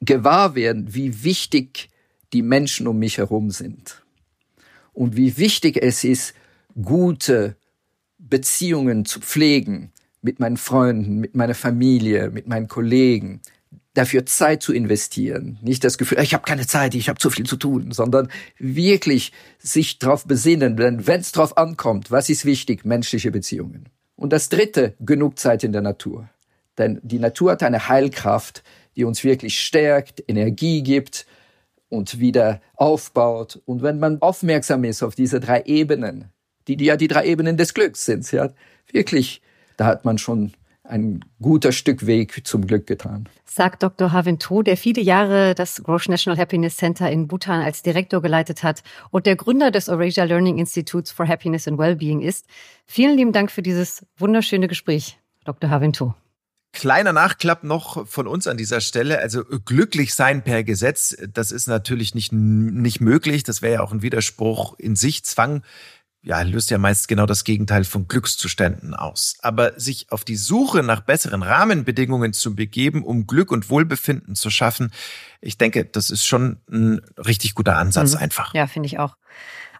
Speaker 1: gewahr werden, wie wichtig die Menschen um mich herum sind. Und wie wichtig es ist, gute Beziehungen zu pflegen mit meinen Freunden, mit meiner Familie, mit meinen Kollegen, dafür Zeit zu investieren. Nicht das Gefühl, ich habe keine Zeit, ich habe zu viel zu tun, sondern wirklich sich darauf besinnen, denn wenn es darauf ankommt, was ist wichtig? Menschliche Beziehungen. Und das Dritte, genug Zeit in der Natur. Denn die Natur hat eine Heilkraft, die uns wirklich stärkt, Energie gibt und wieder aufbaut. Und wenn man aufmerksam ist auf diese drei Ebenen, die, ja die drei Ebenen des Glücks sind, ja, wirklich, da hat man schon ein guter Stück Weg zum Glück getan.
Speaker 2: Sagt Dr. Havinto, der viele Jahre das Grosh National Happiness Center in Bhutan als Direktor geleitet hat und der Gründer des Eurasia Learning Institutes for Happiness and Wellbeing ist. Vielen lieben Dank für dieses wunderschöne Gespräch, Dr. Havinto.
Speaker 3: Kleiner Nachklapp noch von uns an dieser Stelle. Also glücklich sein per Gesetz, das ist natürlich nicht, nicht möglich. Das wäre ja auch ein Widerspruch in sich. Zwang ja, löst ja meist genau das Gegenteil von Glückszuständen aus. Aber sich auf die Suche nach besseren Rahmenbedingungen zu begeben, um Glück und Wohlbefinden zu schaffen, ich denke, das ist schon ein richtig guter Ansatz mhm. einfach.
Speaker 2: Ja, finde ich auch.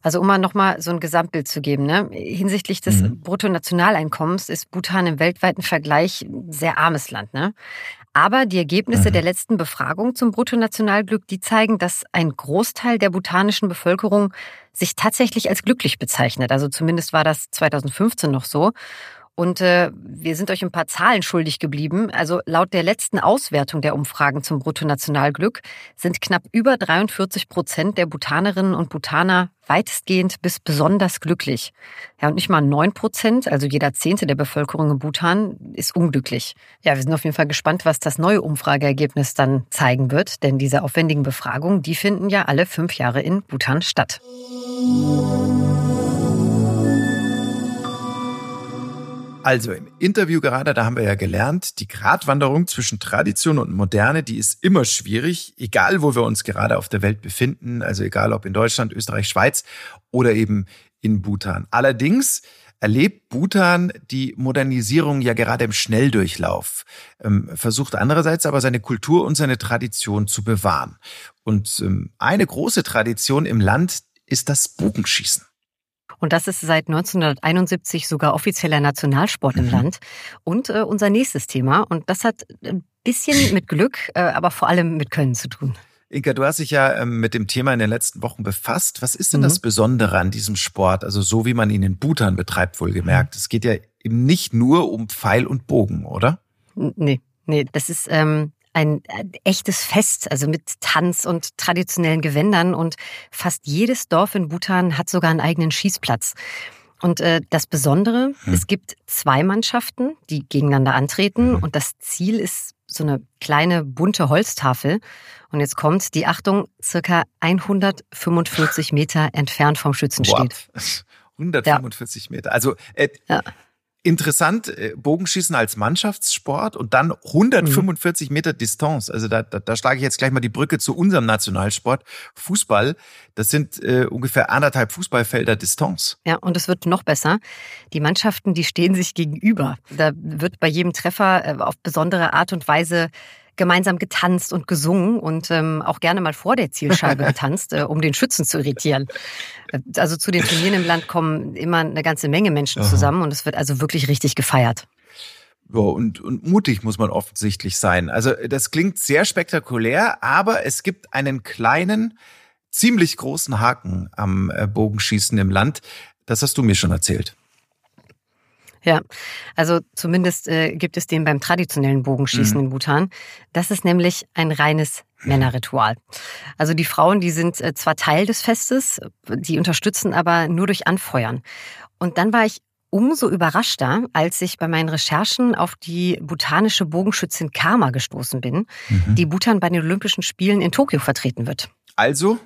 Speaker 2: Also um mal nochmal so ein Gesamtbild zu geben, ne? hinsichtlich des mhm. Bruttonationaleinkommens ist Bhutan im weltweiten Vergleich ein sehr armes Land. Ne? Aber die Ergebnisse mhm. der letzten Befragung zum Bruttonationalglück, die zeigen, dass ein Großteil der bhutanischen Bevölkerung sich tatsächlich als glücklich bezeichnet. Also zumindest war das 2015 noch so. Und äh, wir sind euch ein paar Zahlen schuldig geblieben. Also laut der letzten Auswertung der Umfragen zum Bruttonationalglück sind knapp über 43 Prozent der Bhutanerinnen und Bhutaner weitestgehend bis besonders glücklich. Ja, und nicht mal neun Prozent, also jeder Zehnte der Bevölkerung in Bhutan, ist unglücklich. Ja, wir sind auf jeden Fall gespannt, was das neue Umfrageergebnis dann zeigen wird, denn diese aufwendigen Befragungen, die finden ja alle fünf Jahre in Bhutan statt.
Speaker 3: Also im Interview gerade, da haben wir ja gelernt, die Gratwanderung zwischen Tradition und Moderne, die ist immer schwierig, egal wo wir uns gerade auf der Welt befinden, also egal ob in Deutschland, Österreich, Schweiz oder eben in Bhutan. Allerdings erlebt Bhutan die Modernisierung ja gerade im Schnelldurchlauf, ähm, versucht andererseits aber seine Kultur und seine Tradition zu bewahren. Und ähm, eine große Tradition im Land ist das Bogenschießen.
Speaker 2: Und das ist seit 1971 sogar offizieller Nationalsport im mhm. Land. Und äh, unser nächstes Thema, und das hat ein bisschen mit Glück, äh, aber vor allem mit Können zu tun.
Speaker 3: Inka, du hast dich ja ähm, mit dem Thema in den letzten Wochen befasst. Was ist denn mhm. das Besondere an diesem Sport? Also so wie man ihn in Bhutan betreibt, wohlgemerkt. Mhm. Es geht ja eben nicht nur um Pfeil und Bogen, oder?
Speaker 2: Nee, nee, das ist ähm, ein, ein echtes Fest, also mit Tanz und traditionellen Gewändern. Und fast jedes Dorf in Bhutan hat sogar einen eigenen Schießplatz. Und äh, das Besondere, hm. es gibt zwei Mannschaften, die gegeneinander antreten. Hm. Und das Ziel ist so eine kleine bunte Holztafel. Und jetzt kommt die Achtung, circa 145 Meter entfernt vom Schützen steht.
Speaker 3: 145 ja. Meter. Also äh, ja interessant, äh, Bogenschießen als Mannschaftssport und dann 145 mhm. Meter Distanz. Also da, da, da schlage ich jetzt gleich mal die Brücke zu unserem Nationalsport, Fußball. Das sind äh, ungefähr anderthalb Fußballfelder Distanz.
Speaker 2: Ja, und es wird noch besser. Die Mannschaften, die stehen sich gegenüber. Da wird bei jedem Treffer äh, auf besondere Art und Weise gemeinsam getanzt und gesungen und ähm, auch gerne mal vor der Zielscheibe getanzt, äh, um den Schützen zu irritieren. Äh, also zu den Turnieren im Land kommen immer eine ganze Menge Menschen zusammen und es wird also wirklich richtig gefeiert.
Speaker 3: Ja, und, und mutig muss man offensichtlich sein. Also das klingt sehr spektakulär, aber es gibt einen kleinen, ziemlich großen Haken am äh, Bogenschießen im Land. Das hast du mir schon erzählt.
Speaker 2: Ja, also zumindest äh, gibt es den beim traditionellen Bogenschießen mhm. in Bhutan. Das ist nämlich ein reines Männerritual. Also die Frauen, die sind äh, zwar Teil des Festes, die unterstützen aber nur durch Anfeuern. Und dann war ich umso überraschter, als ich bei meinen Recherchen auf die bhutanische Bogenschützin Karma gestoßen bin, mhm. die Bhutan bei den Olympischen Spielen in Tokio vertreten wird.
Speaker 3: Also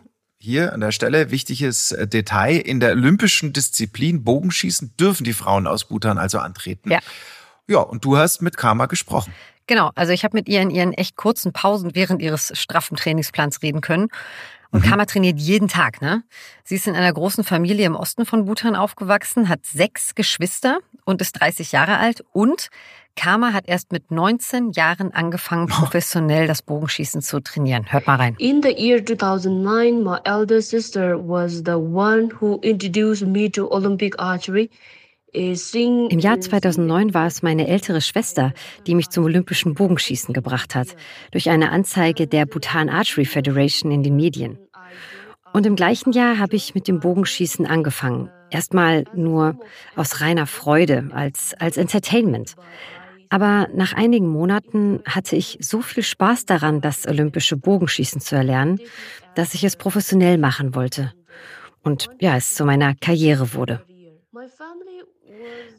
Speaker 3: hier an der Stelle wichtiges äh, Detail. In der olympischen Disziplin Bogenschießen dürfen die Frauen aus Bhutan also antreten. Ja. Ja, und du hast mit Karma gesprochen.
Speaker 2: Genau, also ich habe mit ihr in ihren echt kurzen Pausen während ihres straffen Trainingsplans reden können. Und mhm. Kama trainiert jeden Tag, ne? Sie ist in einer großen Familie im Osten von Bhutan aufgewachsen, hat sechs Geschwister und ist 30 Jahre alt. Und Kama hat erst mit 19 Jahren angefangen, professionell das Bogenschießen zu trainieren. Hört mal rein.
Speaker 4: In the year 2009, my elder sister was the one who introduced me to Olympic archery.
Speaker 2: Im Jahr 2009 war es meine ältere Schwester, die mich zum olympischen Bogenschießen gebracht hat, durch eine Anzeige der Bhutan Archery Federation in den Medien. Und im gleichen Jahr habe ich mit dem Bogenschießen angefangen. Erstmal nur aus reiner Freude, als, als Entertainment. Aber nach einigen Monaten hatte ich so viel Spaß daran, das olympische Bogenschießen zu erlernen, dass ich es professionell machen wollte. Und ja, es zu meiner Karriere wurde.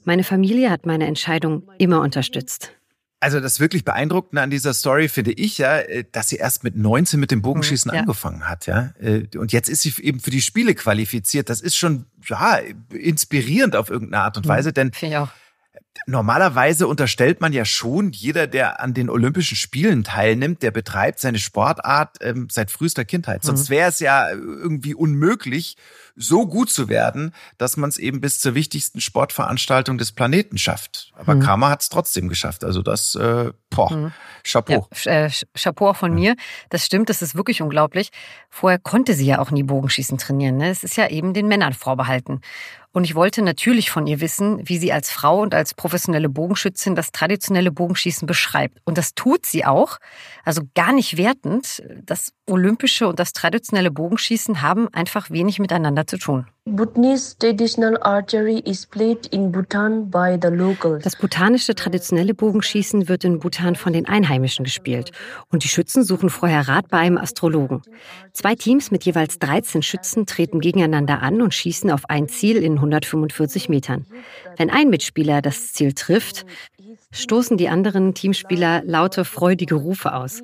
Speaker 2: Meine Familie hat meine Entscheidung immer unterstützt.
Speaker 3: Also das wirklich Beeindruckende an dieser Story finde ich ja, äh, dass sie erst mit 19 mit dem Bogenschießen ja. angefangen hat, ja. Äh, und jetzt ist sie eben für die Spiele qualifiziert. Das ist schon ja inspirierend auf irgendeine Art und mhm. Weise, denn
Speaker 2: finde ich auch
Speaker 3: Normalerweise unterstellt man ja schon, jeder, der an den Olympischen Spielen teilnimmt, der betreibt seine Sportart ähm, seit frühester Kindheit. Mhm. Sonst wäre es ja irgendwie unmöglich, so gut zu werden, dass man es eben bis zur wichtigsten Sportveranstaltung des Planeten schafft. Aber mhm. Karma hat es trotzdem geschafft. Also das, äh, boah, mhm. Chapeau.
Speaker 2: Ja, äh, Chapeau auch von mir. Das stimmt, das ist wirklich unglaublich. Vorher konnte sie ja auch nie Bogenschießen trainieren. Ne? Es ist ja eben den Männern vorbehalten. Und ich wollte natürlich von ihr wissen, wie sie als Frau und als professionelle Bogenschützin das traditionelle Bogenschießen beschreibt. Und das tut sie auch. Also gar nicht wertend. Das olympische und das traditionelle Bogenschießen haben einfach wenig miteinander zu tun. Das bhutanische traditionelle Bogenschießen wird in Bhutan von den Einheimischen gespielt und die Schützen suchen vorher Rat bei einem Astrologen. Zwei Teams mit jeweils 13 Schützen treten gegeneinander an und schießen auf ein Ziel in 145 Metern. Wenn ein Mitspieler das Ziel trifft, stoßen die anderen Teamspieler laute freudige Rufe aus.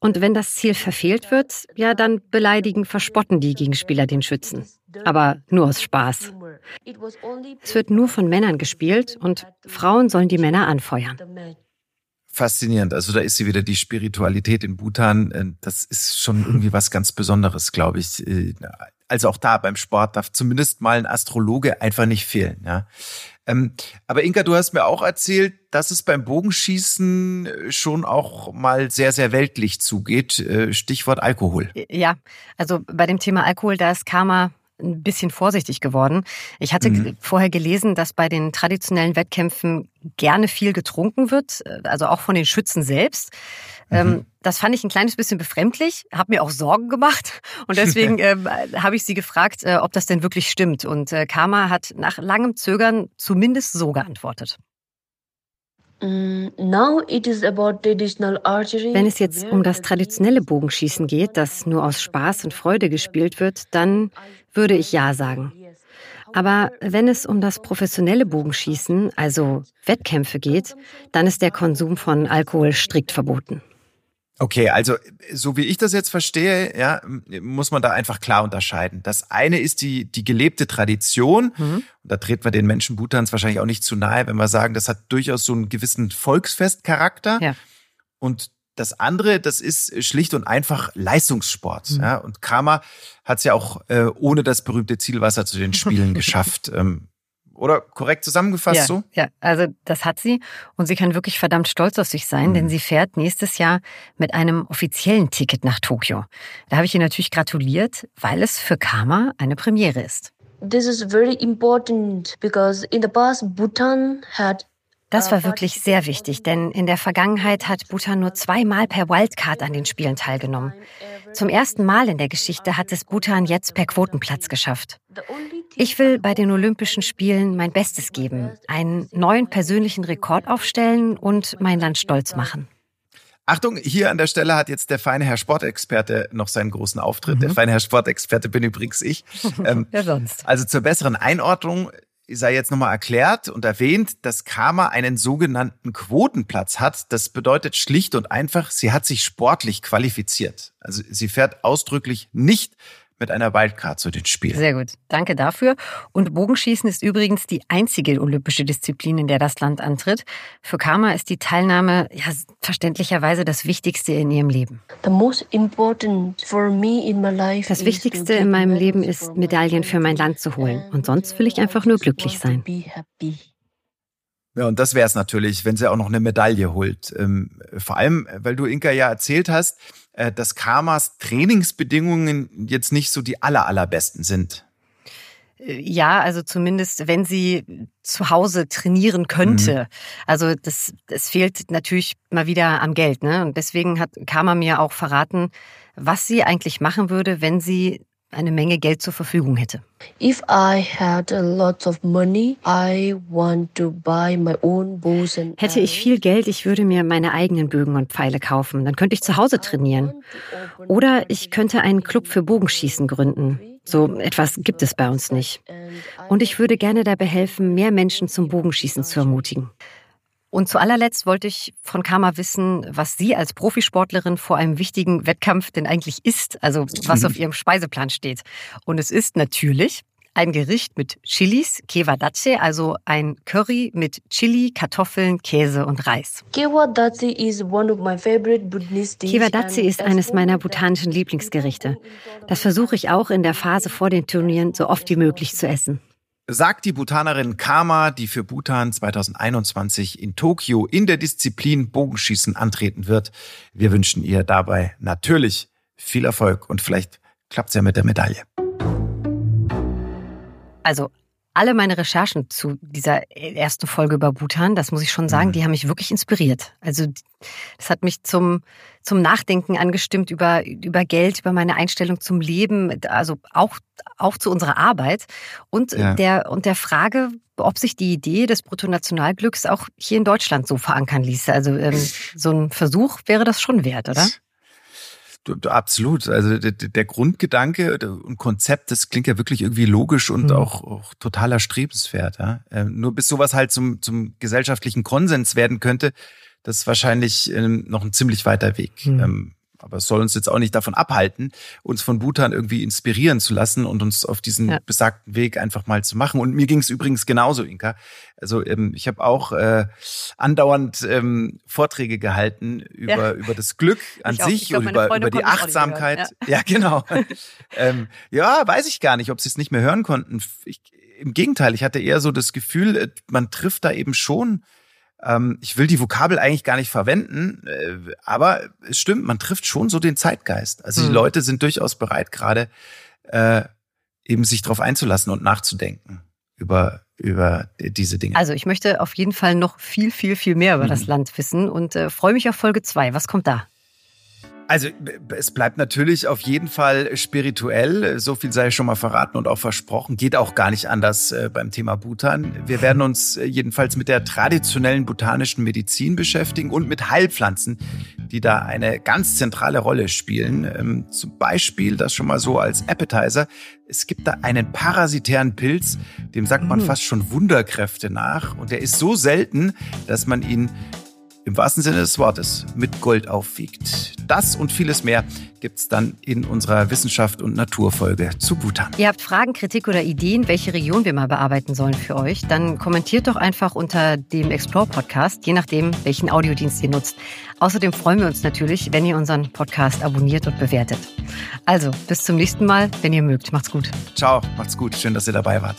Speaker 2: Und wenn das Ziel verfehlt wird, ja, dann beleidigen, verspotten die Gegenspieler den Schützen aber nur aus Spaß. Es wird nur von Männern gespielt und Frauen sollen die Männer anfeuern.
Speaker 3: Faszinierend. Also da ist sie wieder die Spiritualität in Bhutan. Äh, das ist schon irgendwie was ganz Besonderes, glaube ich. Äh, also auch da beim Sport darf zumindest mal ein Astrologe einfach nicht fehlen. Ja. Ähm, aber Inka, du hast mir auch erzählt, dass es beim Bogenschießen äh, schon auch mal sehr, sehr weltlich zugeht. Stichwort Alkohol.
Speaker 2: Ja, also bei dem Thema Alkohol, da ist Karma ein bisschen vorsichtig geworden. Ich hatte mhm. vorher gelesen, dass bei den traditionellen Wettkämpfen gerne viel getrunken wird, äh, also auch von den Schützen selbst. Ähm, mhm. Das fand ich ein kleines bisschen befremdlich, habe mir auch Sorgen gemacht und deswegen ähm, habe ich sie gefragt, äh, ob das denn wirklich stimmt. Und äh, Karma hat nach langem Zögern zumindest so geantwortet.
Speaker 4: Mm,
Speaker 2: Wenn es jetzt um das traditionelle Bogenschießen geht, das nur aus Spaß und Freude gespielt wird, dann würde ich ja sagen. Aber wenn es um das professionelle Bogenschießen, also Wettkämpfe geht, dann ist der Konsum von Alkohol strikt verboten.
Speaker 3: Okay, also so wie ich das jetzt verstehe, ja, muss man da einfach klar unterscheiden. Das eine ist die, die gelebte Tradition. Mhm. Und da treten wir den Menschen Bhutans wahrscheinlich auch nicht zu nahe, wenn wir sagen, das hat durchaus so einen gewissen Volksfestcharakter. Ja. Und das andere, das ist schlicht und einfach Leistungssport. Mhm. Ja, und Karma hat es ja auch äh, ohne das berühmte Zielwasser zu den Spielen geschafft. Ähm, oder korrekt zusammengefasst
Speaker 2: ja,
Speaker 3: so?
Speaker 2: Ja, also das hat sie und sie kann wirklich verdammt stolz auf sich sein, mhm. denn sie fährt nächstes Jahr mit einem offiziellen Ticket nach Tokio. Da habe ich ihr natürlich gratuliert, weil es für Karma eine Premiere ist.
Speaker 4: This is very important because in the past Bhutan had
Speaker 2: das war wirklich sehr wichtig, denn in der Vergangenheit hat Bhutan nur zweimal per Wildcard an den Spielen teilgenommen. Zum ersten Mal in der Geschichte hat es Bhutan jetzt per Quotenplatz geschafft. Ich will bei den Olympischen Spielen mein Bestes geben, einen neuen persönlichen Rekord aufstellen und mein Land stolz machen.
Speaker 3: Achtung, hier an der Stelle hat jetzt der feine Herr Sportexperte noch seinen großen Auftritt. Mhm. Der feine Herr Sportexperte bin übrigens ich.
Speaker 2: Ähm, Wer sonst?
Speaker 3: Also zur besseren Einordnung sei jetzt nochmal erklärt und erwähnt, dass Karma einen sogenannten Quotenplatz hat. Das bedeutet schlicht und einfach, sie hat sich sportlich qualifiziert. Also sie fährt ausdrücklich nicht mit einer Wildcard zu den Spielen.
Speaker 2: Sehr gut. Danke dafür. Und Bogenschießen ist übrigens die einzige olympische Disziplin, in der das Land antritt. Für Karma ist die Teilnahme ja verständlicherweise das Wichtigste in ihrem Leben. Das Wichtigste in meinem Leben ist, Medaillen für mein Land zu holen. Und sonst will ich einfach nur glücklich sein.
Speaker 3: Ja, und das wäre es natürlich, wenn sie auch noch eine Medaille holt. Ähm, vor allem, weil du Inka ja erzählt hast, äh, dass Karmas Trainingsbedingungen jetzt nicht so die aller, allerbesten sind.
Speaker 2: Äh, ja, also zumindest, wenn sie zu Hause trainieren könnte. Mhm. Also das, das fehlt natürlich mal wieder am Geld. Ne? Und deswegen hat Karma mir auch verraten, was sie eigentlich machen würde, wenn sie eine Menge Geld zur Verfügung hätte. Money, Hätte ich viel Geld, ich würde mir meine eigenen Bögen und Pfeile kaufen. Dann könnte ich zu Hause trainieren. Oder ich könnte einen Club für Bogenschießen gründen. So etwas gibt es bei uns nicht. Und ich würde gerne dabei helfen, mehr Menschen zum Bogenschießen zu ermutigen. Und zu allerletzt wollte ich von Karma wissen, was sie als Profisportlerin vor einem wichtigen Wettkampf denn eigentlich isst, also was mhm. auf ihrem Speiseplan steht. Und es ist natürlich ein Gericht mit Chilis, Kevadace, also ein Curry mit Chili, Kartoffeln, Käse und Reis. Kevadace ist eines meiner botanischen Lieblingsgerichte. Das versuche ich auch in der Phase vor den Turnieren so oft wie möglich zu essen
Speaker 3: sagt die Bhutanerin Kama, die für Bhutan 2021 in Tokio in der Disziplin Bogenschießen antreten wird. Wir wünschen ihr dabei natürlich viel Erfolg und vielleicht klappt es ja mit der Medaille.
Speaker 2: Also alle meine Recherchen zu dieser ersten Folge über Bhutan, das muss ich schon sagen, mhm. die haben mich wirklich inspiriert. Also das hat mich zum, zum Nachdenken angestimmt über, über Geld, über meine Einstellung zum Leben, also auch, auch zu unserer Arbeit und, ja. der, und der Frage, ob sich die Idee des Bruttonationalglücks auch hier in Deutschland so verankern ließe. Also ähm, so ein Versuch wäre das schon wert, oder?
Speaker 3: Absolut. Also der, der Grundgedanke und Konzept, das klingt ja wirklich irgendwie logisch und mhm. auch, auch totaler Strebenswert. Ja? Ähm, nur bis sowas halt zum, zum gesellschaftlichen Konsens werden könnte, das ist wahrscheinlich ähm, noch ein ziemlich weiter Weg. Mhm. Ähm, aber es soll uns jetzt auch nicht davon abhalten, uns von Bhutan irgendwie inspirieren zu lassen und uns auf diesen ja. besagten Weg einfach mal zu machen. Und mir ging es übrigens genauso, Inka. Also ähm, ich habe auch äh, andauernd ähm, Vorträge gehalten über, ja. über das Glück an ich sich glaub, und über, über die Achtsamkeit. Ja. ja, genau. ähm, ja, weiß ich gar nicht, ob sie es nicht mehr hören konnten. Ich, Im Gegenteil, ich hatte eher so das Gefühl, äh, man trifft da eben schon ähm, ich will die Vokabel eigentlich gar nicht verwenden, äh, aber es stimmt, man trifft schon so den Zeitgeist. Also die mhm. Leute sind durchaus bereit, gerade äh, eben sich darauf einzulassen und nachzudenken über über diese Dinge.
Speaker 2: Also ich möchte auf jeden Fall noch viel, viel, viel mehr über mhm. das Land wissen und äh, freue mich auf Folge zwei. Was kommt da?
Speaker 3: Also es bleibt natürlich auf jeden Fall spirituell, so viel sei schon mal verraten und auch versprochen, geht auch gar nicht anders äh, beim Thema Bhutan. Wir werden uns äh, jedenfalls mit der traditionellen botanischen Medizin beschäftigen und mit Heilpflanzen, die da eine ganz zentrale Rolle spielen. Ähm, zum Beispiel, das schon mal so als Appetizer, es gibt da einen parasitären Pilz, dem sagt man mhm. fast schon Wunderkräfte nach und der ist so selten, dass man ihn im wahrsten Sinne des Wortes mit Gold aufwiegt. Das und vieles mehr gibt's dann in unserer Wissenschaft und Naturfolge zu Bhutan.
Speaker 2: Ihr habt Fragen, Kritik oder Ideen, welche Region wir mal bearbeiten sollen für euch, dann kommentiert doch einfach unter dem Explore Podcast, je nachdem, welchen Audiodienst ihr nutzt. Außerdem freuen wir uns natürlich, wenn ihr unseren Podcast abonniert und bewertet. Also, bis zum nächsten Mal, wenn ihr mögt. Macht's gut.
Speaker 3: Ciao, macht's gut. Schön, dass ihr dabei wart.